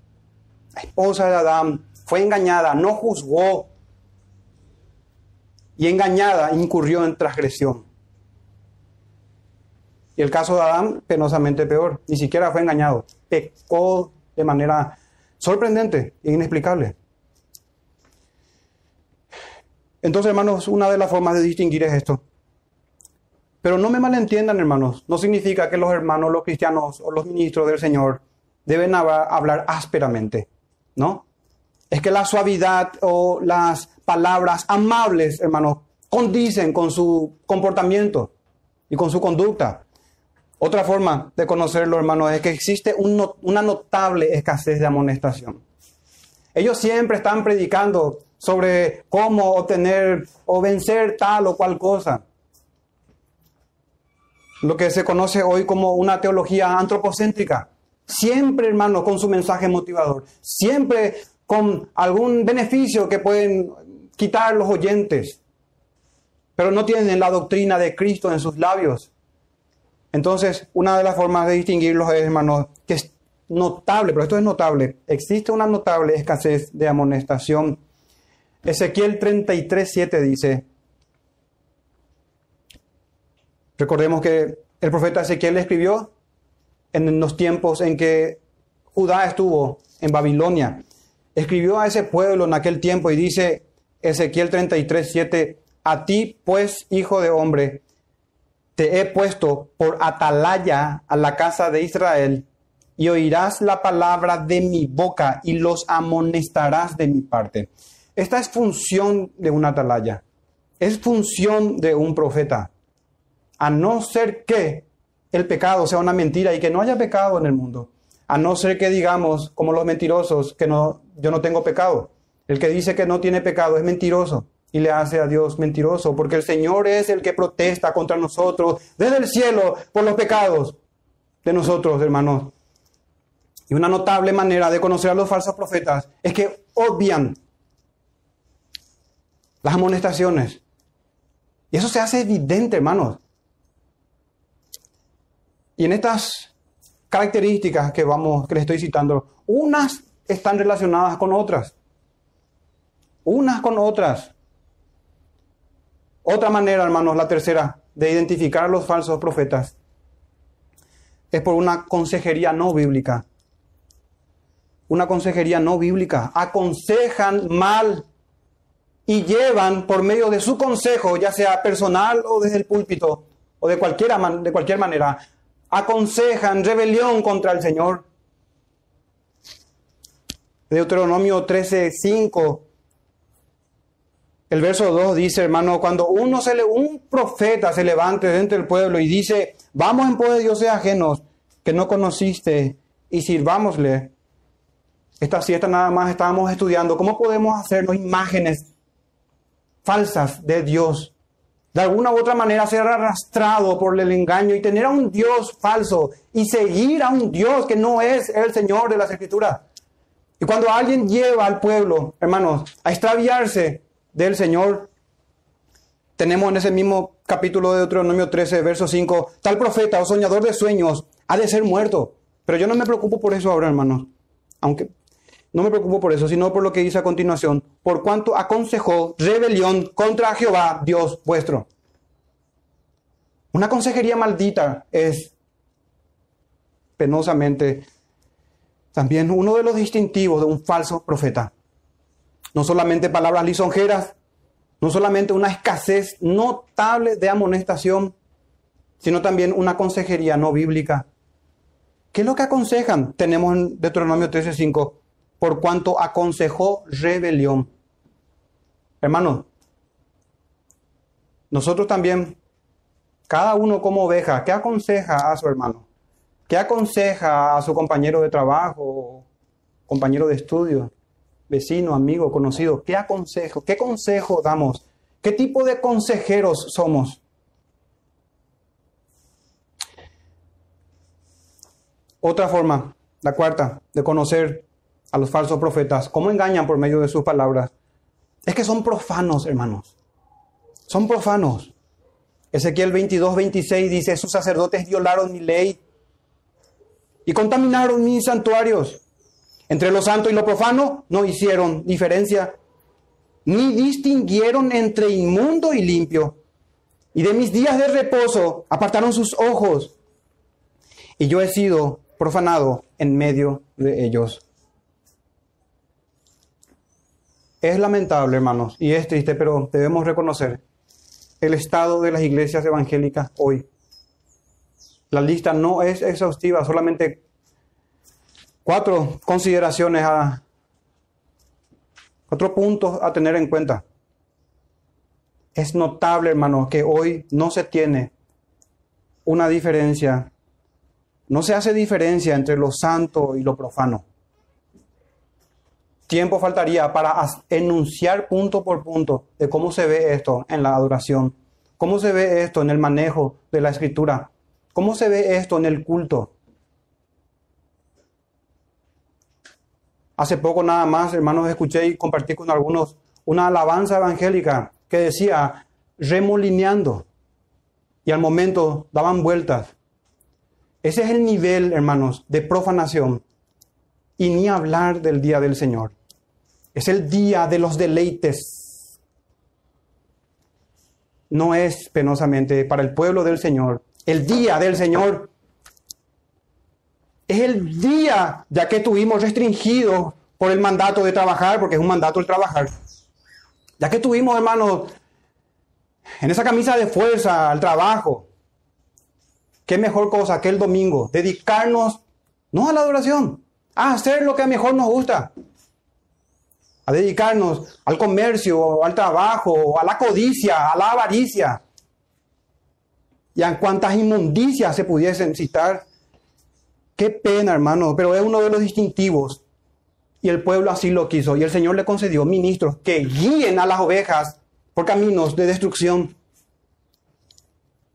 la esposa de Adán, fue engañada, no juzgó y engañada incurrió en transgresión. Y el caso de Adán, penosamente peor, ni siquiera fue engañado, pecó de manera sorprendente e inexplicable. Entonces, hermanos, una de las formas de distinguir es esto. Pero no me malentiendan, hermanos. No significa que los hermanos, los cristianos o los ministros del Señor deben hablar ásperamente, ¿no? es que la suavidad o las palabras amables, hermanos, condicen con su comportamiento y con su conducta. Otra forma de conocerlo, hermanos, es que existe una notable escasez de amonestación. Ellos siempre están predicando sobre cómo obtener o vencer tal o cual cosa. Lo que se conoce hoy como una teología antropocéntrica. Siempre, hermanos, con su mensaje motivador. Siempre con algún beneficio que pueden quitar los oyentes, pero no tienen la doctrina de Cristo en sus labios. Entonces, una de las formas de distinguirlos es, hermanos, que es notable, pero esto es notable, existe una notable escasez de amonestación. Ezequiel 33, 7 dice, recordemos que el profeta Ezequiel escribió en los tiempos en que Judá estuvo en Babilonia escribió a ese pueblo en aquel tiempo y dice Ezequiel 33, 7, a ti pues, hijo de hombre, te he puesto por atalaya a la casa de Israel y oirás la palabra de mi boca y los amonestarás de mi parte. Esta es función de un atalaya, es función de un profeta, a no ser que el pecado sea una mentira y que no haya pecado en el mundo. A no ser que digamos, como los mentirosos, que no, yo no tengo pecado. El que dice que no tiene pecado es mentiroso y le hace a Dios mentiroso, porque el Señor es el que protesta contra nosotros desde el cielo por los pecados de nosotros, hermanos. Y una notable manera de conocer a los falsos profetas es que obvian las amonestaciones. Y eso se hace evidente, hermanos. Y en estas características que vamos, que les estoy citando, unas están relacionadas con otras. Unas con otras. Otra manera, hermanos, la tercera, de identificar a los falsos profetas es por una consejería no bíblica. Una consejería no bíblica. Aconsejan mal y llevan por medio de su consejo, ya sea personal o desde el púlpito o de, cualquiera, de cualquier manera, aconsejan rebelión contra el Señor. Deuteronomio 13:5 el verso 2 dice, hermano, cuando uno se le, un profeta se levante dentro del pueblo y dice, vamos en pos de dioses ajenos que no conociste y sirvámosle. Esta siesta nada más estábamos estudiando cómo podemos hacernos imágenes falsas de Dios. De alguna u otra manera ser arrastrado por el engaño y tener a un Dios falso y seguir a un Dios que no es el Señor de las Escrituras. Y cuando alguien lleva al pueblo, hermanos, a extraviarse del Señor. Tenemos en ese mismo capítulo de Deuteronomio 13, verso 5, tal profeta o soñador de sueños ha de ser muerto. Pero yo no me preocupo por eso ahora, hermanos. Aunque no me preocupo por eso, sino por lo que dice a continuación, por cuanto aconsejó rebelión contra Jehová, Dios vuestro. Una consejería maldita es penosamente también uno de los distintivos de un falso profeta. No solamente palabras lisonjeras, no solamente una escasez notable de amonestación, sino también una consejería no bíblica. ¿Qué es lo que aconsejan? Tenemos en Deuteronomio 13:5, por cuanto aconsejó rebelión. Hermanos, nosotros también, cada uno como oveja, ¿qué aconseja a su hermano? ¿Qué aconseja a su compañero de trabajo, compañero de estudio? Vecino, amigo, conocido, ¿qué aconsejo? ¿Qué consejo damos? ¿Qué tipo de consejeros somos? Otra forma, la cuarta, de conocer a los falsos profetas, cómo engañan por medio de sus palabras, es que son profanos, hermanos. Son profanos. Ezequiel 22, 26 dice, sus sacerdotes violaron mi ley y contaminaron mis santuarios. Entre lo santo y lo profano no hicieron diferencia, ni distinguieron entre inmundo y limpio. Y de mis días de reposo apartaron sus ojos. Y yo he sido profanado en medio de ellos. Es lamentable, hermanos, y es triste, pero debemos reconocer el estado de las iglesias evangélicas hoy. La lista no es exhaustiva, solamente Cuatro consideraciones a, cuatro puntos a tener en cuenta. Es notable, hermano, que hoy no se tiene una diferencia, no se hace diferencia entre lo santo y lo profano. Tiempo faltaría para enunciar punto por punto de cómo se ve esto en la adoración, cómo se ve esto en el manejo de la escritura, cómo se ve esto en el culto. Hace poco nada más, hermanos, escuché y compartí con algunos una alabanza evangélica que decía remolineando y al momento daban vueltas. Ese es el nivel, hermanos, de profanación. Y ni hablar del día del Señor. Es el día de los deleites. No es penosamente para el pueblo del Señor. El día del Señor es el día ya que tuvimos restringido por el mandato de trabajar, porque es un mandato el trabajar. Ya que tuvimos, hermanos, en esa camisa de fuerza al trabajo, qué mejor cosa que el domingo, dedicarnos no a la adoración, a hacer lo que mejor nos gusta, a dedicarnos al comercio, al trabajo, a la codicia, a la avaricia y a cuantas inmundicias se pudiesen citar Qué pena, hermano, pero es uno de los distintivos. Y el pueblo así lo quiso. Y el Señor le concedió ministros que guíen a las ovejas por caminos de destrucción.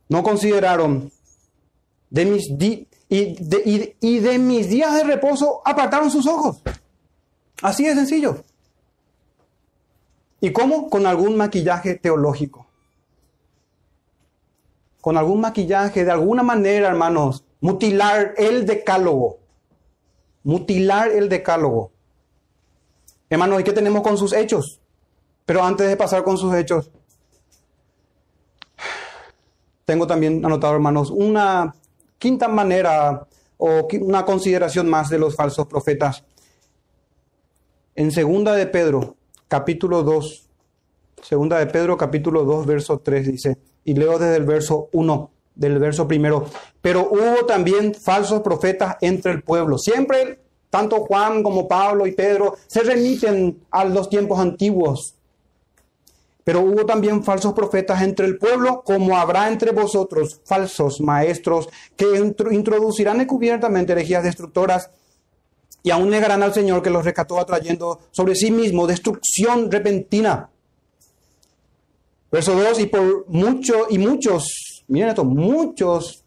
No consideraron de mis y, y de mis días de reposo apartaron sus ojos. Así de sencillo. ¿Y cómo? Con algún maquillaje teológico. Con algún maquillaje, de alguna manera, hermanos, Mutilar el decálogo. Mutilar el decálogo. Hermano, ¿y qué tenemos con sus hechos? Pero antes de pasar con sus hechos, tengo también anotado, hermanos, una quinta manera o una consideración más de los falsos profetas. En segunda de Pedro, capítulo 2, segunda de Pedro, capítulo 2, verso 3 dice, y leo desde el verso 1. Del verso primero. Pero hubo también falsos profetas entre el pueblo. Siempre, tanto Juan como Pablo y Pedro se remiten a los tiempos antiguos. Pero hubo también falsos profetas entre el pueblo, como habrá entre vosotros falsos maestros que introducirán encubiertamente herejías destructoras y aún negarán al Señor que los rescató atrayendo sobre sí mismo destrucción repentina. Verso 2, y por mucho y muchos, miren esto, muchos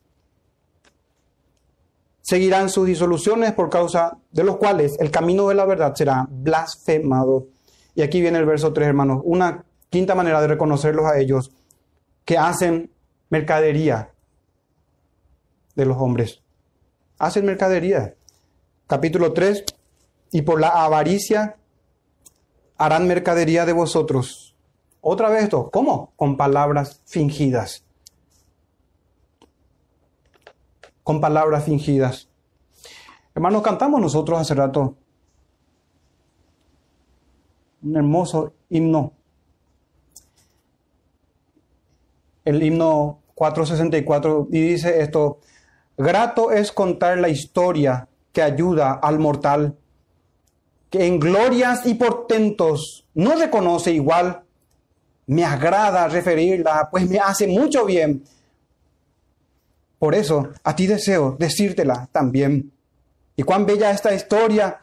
seguirán sus disoluciones por causa de los cuales el camino de la verdad será blasfemado. Y aquí viene el verso 3, hermanos, una quinta manera de reconocerlos a ellos que hacen mercadería de los hombres. Hacen mercadería. Capítulo 3, y por la avaricia harán mercadería de vosotros otra vez esto, ¿cómo? Con palabras fingidas. Con palabras fingidas. Hermanos, cantamos nosotros hace rato un hermoso himno. El himno 464 y dice esto, grato es contar la historia que ayuda al mortal, que en glorias y portentos no reconoce igual me agrada referirla, pues me hace mucho bien. Por eso, a ti deseo decírtela también. Y cuán bella esta historia.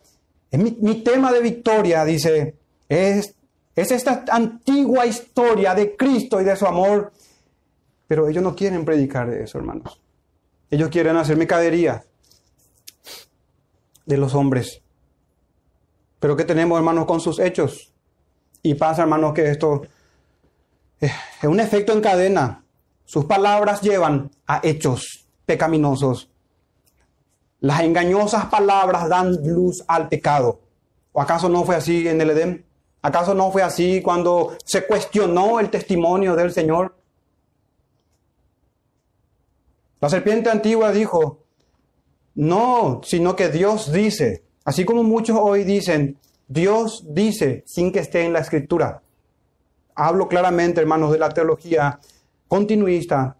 Es mi, tema de victoria, dice, es, es esta antigua historia de Cristo y de su amor. Pero ellos no quieren predicar de eso, hermanos. Ellos quieren hacer mercadería de los hombres. Pero ¿qué tenemos, hermanos, con sus hechos? Y pasa, hermanos, que esto es un efecto en cadena. Sus palabras llevan a hechos pecaminosos. Las engañosas palabras dan luz al pecado. ¿O acaso no fue así en el Edén? ¿Acaso no fue así cuando se cuestionó el testimonio del Señor? La serpiente antigua dijo, no, sino que Dios dice, así como muchos hoy dicen, Dios dice sin que esté en la escritura hablo claramente, hermanos, de la teología continuista,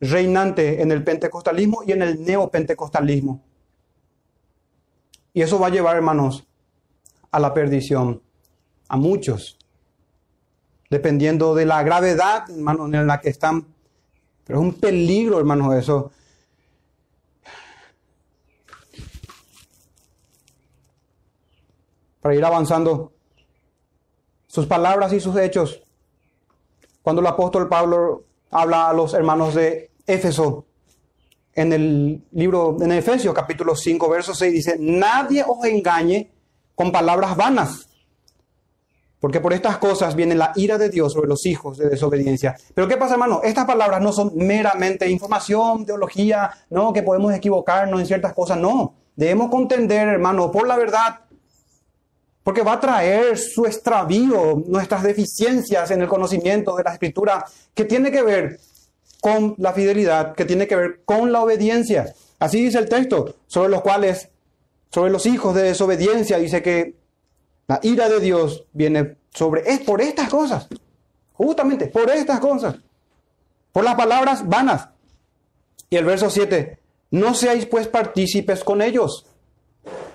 reinante en el pentecostalismo y en el neopentecostalismo. Y eso va a llevar, hermanos, a la perdición, a muchos, dependiendo de la gravedad, hermanos, en la que están. Pero es un peligro, hermanos, eso. Para ir avanzando, sus palabras y sus hechos. Cuando el apóstol Pablo habla a los hermanos de Éfeso, en el libro, en Efesios capítulo 5, verso 6, dice, nadie os engañe con palabras vanas, porque por estas cosas viene la ira de Dios sobre los hijos de desobediencia. Pero ¿qué pasa, hermano? Estas palabras no son meramente información, teología, no, que podemos equivocarnos en ciertas cosas, no. Debemos contender, hermano, por la verdad porque va a traer su extravío, nuestras deficiencias en el conocimiento de la escritura, que tiene que ver con la fidelidad, que tiene que ver con la obediencia. Así dice el texto, sobre los cuales, sobre los hijos de desobediencia, dice que la ira de Dios viene sobre, es por estas cosas, justamente por estas cosas, por las palabras vanas. Y el verso 7, no seáis pues partícipes con ellos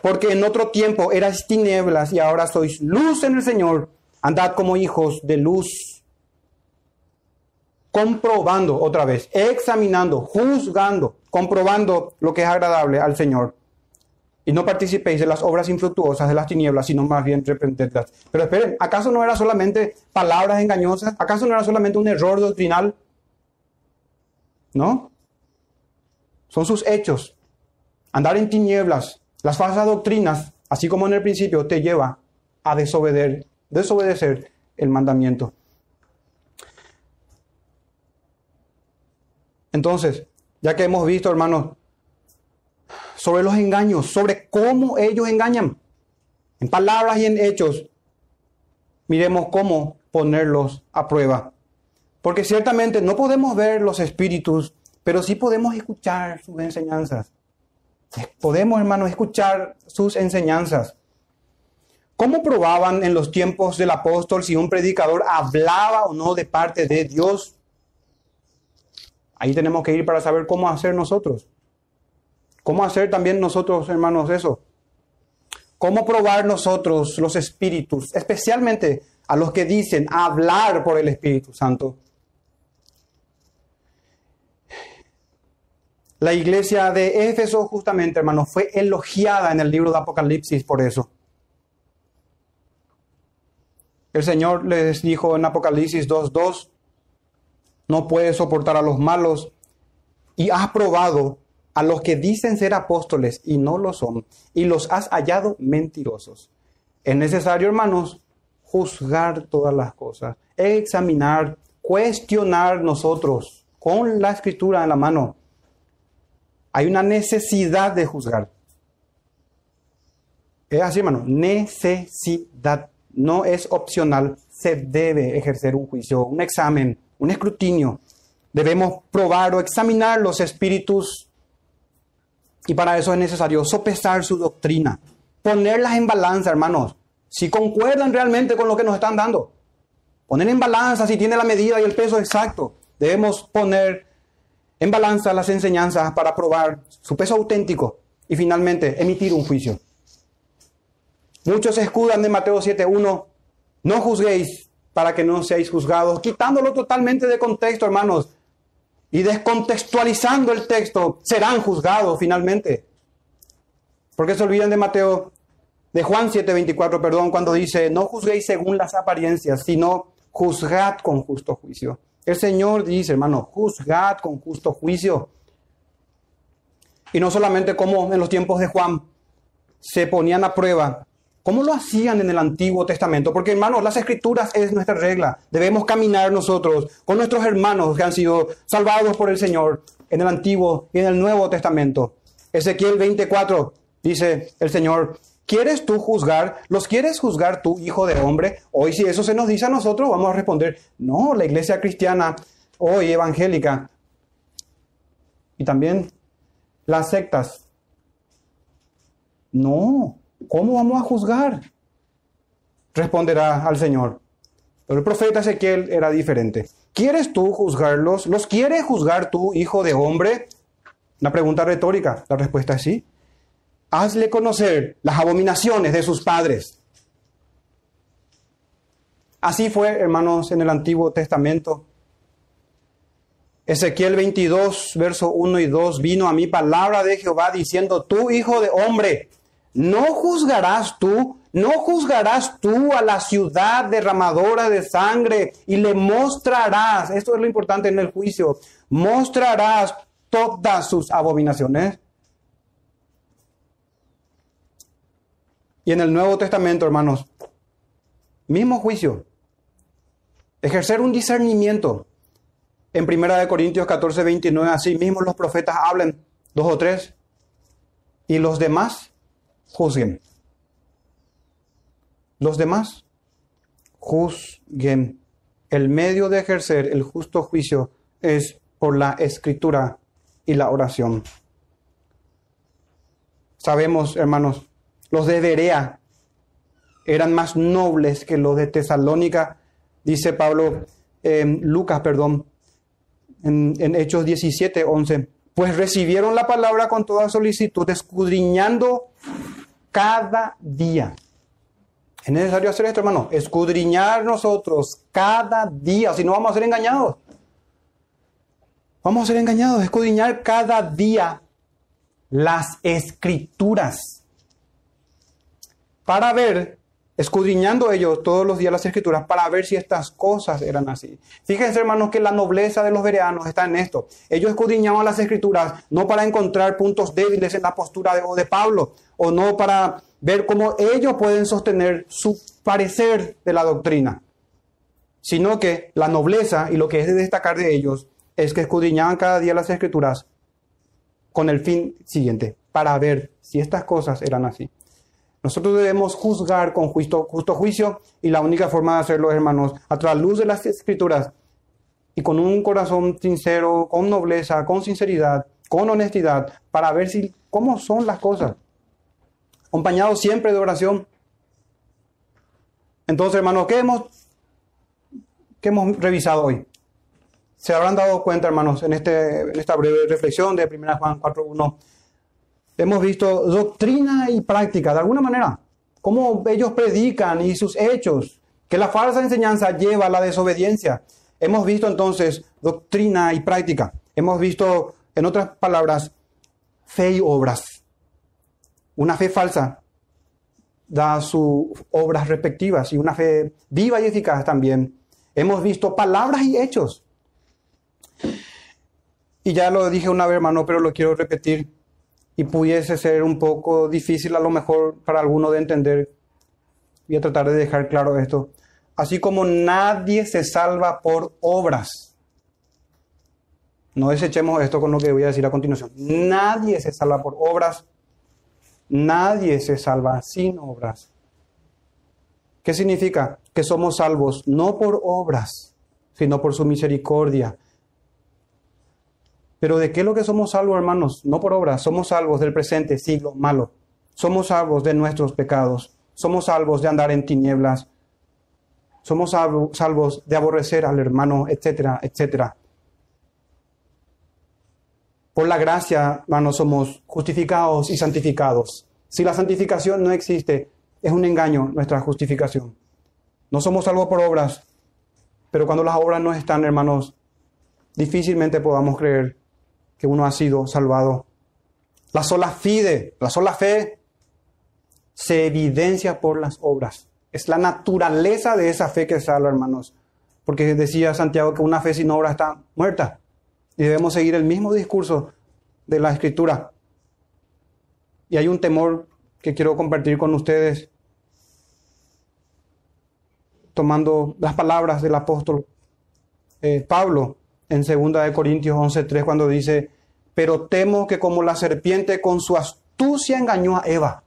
porque en otro tiempo eras tinieblas y ahora sois luz en el Señor. Andad como hijos de luz. Comprobando otra vez, examinando, juzgando, comprobando lo que es agradable al Señor. Y no participéis de las obras infructuosas de las tinieblas, sino más bien reprendedlas. Pero esperen, ¿acaso no era solamente palabras engañosas? ¿Acaso no era solamente un error doctrinal? ¿No? Son sus hechos. Andar en tinieblas, las falsas doctrinas, así como en el principio, te lleva a desobedecer, desobedecer el mandamiento. Entonces, ya que hemos visto, hermanos, sobre los engaños, sobre cómo ellos engañan, en palabras y en hechos, miremos cómo ponerlos a prueba. Porque ciertamente no podemos ver los espíritus, pero sí podemos escuchar sus enseñanzas. Podemos, hermanos, escuchar sus enseñanzas. ¿Cómo probaban en los tiempos del apóstol si un predicador hablaba o no de parte de Dios? Ahí tenemos que ir para saber cómo hacer nosotros. ¿Cómo hacer también nosotros, hermanos, eso? ¿Cómo probar nosotros los espíritus, especialmente a los que dicen hablar por el Espíritu Santo? La iglesia de Éfeso, justamente, hermanos, fue elogiada en el libro de Apocalipsis por eso. El Señor les dijo en Apocalipsis 2.2, no puedes soportar a los malos y has probado a los que dicen ser apóstoles y no lo son, y los has hallado mentirosos. Es necesario, hermanos, juzgar todas las cosas, examinar, cuestionar nosotros con la escritura en la mano. Hay una necesidad de juzgar. Es así, hermano, necesidad. No es opcional, se debe ejercer un juicio, un examen, un escrutinio. Debemos probar o examinar los espíritus y para eso es necesario sopesar su doctrina, ponerlas en balanza, hermanos, si concuerdan realmente con lo que nos están dando. Poner en balanza si tiene la medida y el peso exacto. Debemos poner en balanza las enseñanzas para probar su peso auténtico y finalmente emitir un juicio. Muchos escudan de Mateo 7.1, no juzguéis para que no seáis juzgados, quitándolo totalmente de contexto, hermanos y descontextualizando el texto, serán juzgados finalmente. Porque se olvidan de Mateo, de Juan 7:24, perdón, cuando dice, no juzguéis según las apariencias, sino juzgad con justo juicio. El Señor dice, hermano, juzgad con justo juicio. Y no solamente como en los tiempos de Juan se ponían a prueba ¿Cómo lo hacían en el Antiguo Testamento? Porque hermanos, las escrituras es nuestra regla. Debemos caminar nosotros con nuestros hermanos que han sido salvados por el Señor en el Antiguo y en el Nuevo Testamento. Ezequiel 24 dice el Señor, ¿quieres tú juzgar? ¿Los quieres juzgar tú, hijo de hombre? Hoy si eso se nos dice a nosotros, vamos a responder, no, la iglesia cristiana, hoy evangélica, y también las sectas. No, ¿cómo vamos a juzgar? Responderá al Señor. Pero el profeta Ezequiel era diferente. ¿Quieres tú juzgarlos? ¿Los quieres juzgar tú, hijo de hombre? Una pregunta retórica. La respuesta es sí. Hazle conocer las abominaciones de sus padres. Así fue, hermanos, en el Antiguo Testamento. Ezequiel 22, verso 1 y 2, vino a mí palabra de Jehová diciendo, tú, hijo de hombre, no juzgarás tú, no juzgarás tú a la ciudad derramadora de sangre y le mostrarás, esto es lo importante en el juicio, mostrarás todas sus abominaciones. Y en el Nuevo Testamento, hermanos, mismo juicio, ejercer un discernimiento. En 1 Corintios 14, 29, así mismo los profetas hablan, dos o tres, y los demás juzguen. Los demás juzguen. El medio de ejercer el justo juicio es por la escritura y la oración. Sabemos, hermanos, los de Berea eran más nobles que los de Tesalónica, dice Pablo, en Lucas, perdón, en, en Hechos 17, 11. Pues recibieron la palabra con toda solicitud, escudriñando cada día. Es necesario hacer esto, hermano, escudriñar nosotros cada día, si no vamos a ser engañados. Vamos a ser engañados, escudriñar cada día las escrituras para ver escudriñando ellos todos los días las escrituras para ver si estas cosas eran así. Fíjense, hermanos, que la nobleza de los bereanos está en esto. Ellos escudriñaban las escrituras no para encontrar puntos débiles en la postura de, Pablo, o no para ver cómo ellos pueden sostener su parecer de la doctrina, sino que la nobleza y lo que es de destacar de ellos es que escudriñaban cada día las escrituras con el fin siguiente, para ver si estas cosas eran así. Nosotros debemos juzgar con justo, juicio y la única forma de hacerlo, hermanos, a través de las escrituras y con un corazón sincero, con nobleza, con sinceridad, con honestidad, para ver si cómo son las cosas, acompañado siempre de oración. Entonces, hermanos, ¿qué hemos, qué hemos revisado hoy? Se habrán dado cuenta, hermanos, en, este, en esta breve reflexión de 1 Juan 4.1, hemos visto doctrina y práctica, de alguna manera, cómo ellos predican y sus hechos, que la falsa enseñanza lleva a la desobediencia. Hemos visto entonces doctrina y práctica. Hemos visto, en otras palabras, fe y obras. Una fe falsa da sus obras respectivas y una fe viva y eficaz también. Hemos visto palabras y hechos. Y ya lo dije una vez, hermano, pero lo quiero repetir y pudiese ser un poco difícil a lo mejor para alguno de entender. Voy a tratar de dejar claro esto. Así como nadie se salva por obras. No desechemos esto con lo que voy a decir a continuación. Nadie se salva por obras. Nadie se salva sin obras. ¿Qué significa? Que somos salvos no por obras, sino por su misericordia, pero ¿de qué es lo que somos salvos, hermanos? No por obras, somos salvos del presente siglo malo. Somos salvos de nuestros pecados. Somos salvos de andar en tinieblas. Somos salvos de aborrecer al hermano, etcétera, etcétera. Por la gracia, hermanos, somos justificados y santificados. Si la santificación no existe, es un engaño nuestra justificación. No somos salvos por obras, pero cuando las obras no están, hermanos, difícilmente podamos creer que uno ha sido salvado. La sola fide, la sola fe, se evidencia por las obras. Es la naturaleza de esa fe que salva, hermanos. Porque decía Santiago que una fe sin obra está muerta. Y debemos seguir el mismo discurso de la Escritura. Y hay un temor que quiero compartir con ustedes, tomando las palabras del apóstol eh, Pablo en 2 Corintios 11.3 cuando dice, pero temo que como la serpiente con su astucia engañó a Eva,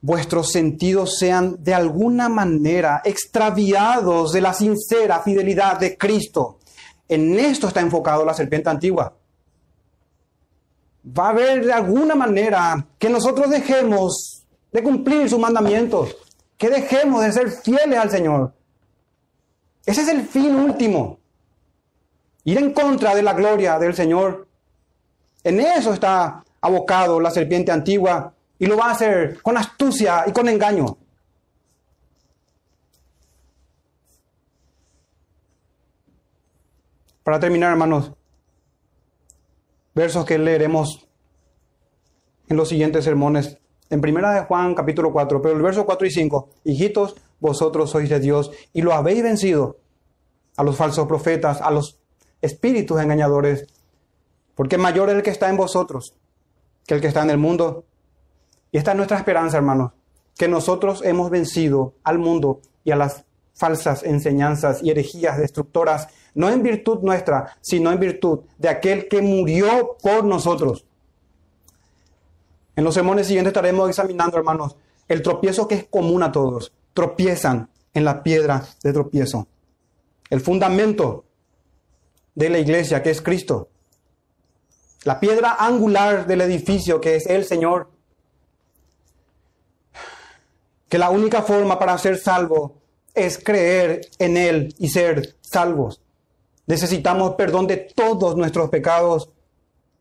vuestros sentidos sean de alguna manera extraviados de la sincera fidelidad de Cristo. En esto está enfocado la serpiente antigua. Va a haber de alguna manera que nosotros dejemos de cumplir sus mandamientos, que dejemos de ser fieles al Señor. Ese es el fin último. Ir en contra de la gloria del Señor. En eso está abocado la serpiente antigua y lo va a hacer con astucia y con engaño. Para terminar, hermanos, versos que leeremos en los siguientes sermones. En primera de Juan capítulo 4, pero el verso 4 y 5, hijitos, vosotros sois de Dios y lo habéis vencido a los falsos profetas, a los espíritus engañadores, porque mayor es el que está en vosotros que el que está en el mundo. Y esta es nuestra esperanza, hermanos, que nosotros hemos vencido al mundo y a las falsas enseñanzas y herejías destructoras, no en virtud nuestra, sino en virtud de aquel que murió por nosotros. En los sermones siguientes estaremos examinando, hermanos, el tropiezo que es común a todos. Tropiezan en la piedra de tropiezo. El fundamento de la iglesia, que es Cristo. La piedra angular del edificio, que es el Señor. Que la única forma para ser salvo es creer en Él y ser salvos. Necesitamos perdón de todos nuestros pecados.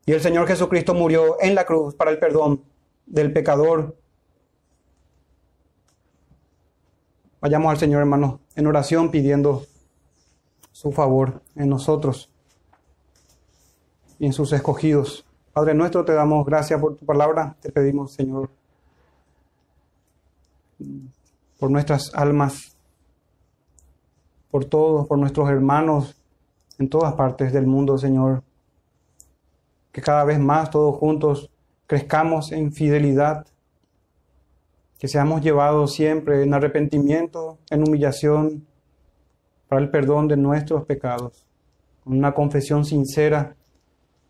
Y el Señor Jesucristo murió en la cruz para el perdón del pecador. Vayamos al Señor, hermano, en oración pidiendo su favor en nosotros y en sus escogidos. Padre nuestro, te damos gracias por tu palabra. Te pedimos, Señor, por nuestras almas, por todos, por nuestros hermanos en todas partes del mundo, Señor. Que cada vez más todos juntos crezcamos en fidelidad, que seamos llevados siempre en arrepentimiento, en humillación, para el perdón de nuestros pecados, con una confesión sincera,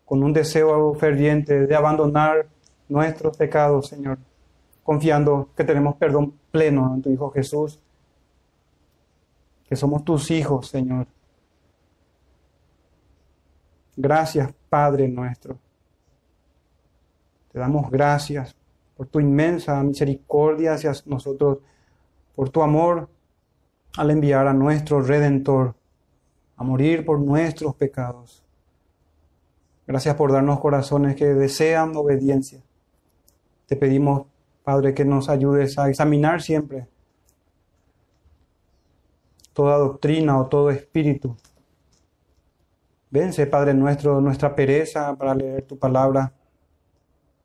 con un deseo ferviente de abandonar nuestros pecados, Señor, confiando que tenemos perdón pleno en tu Hijo Jesús, que somos tus hijos, Señor. Gracias, Padre nuestro. Te damos gracias por tu inmensa misericordia hacia nosotros, por tu amor al enviar a nuestro Redentor a morir por nuestros pecados. Gracias por darnos corazones que desean obediencia. Te pedimos, Padre, que nos ayudes a examinar siempre toda doctrina o todo espíritu. Vence, Padre nuestro, nuestra pereza para leer tu palabra.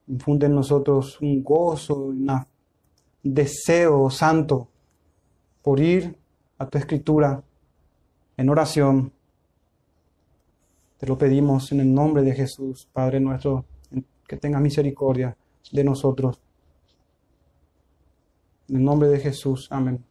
Infunde en nosotros un gozo, un deseo santo por ir a tu escritura en oración. Te lo pedimos en el nombre de Jesús, Padre nuestro, que tenga misericordia de nosotros. En el nombre de Jesús, amén.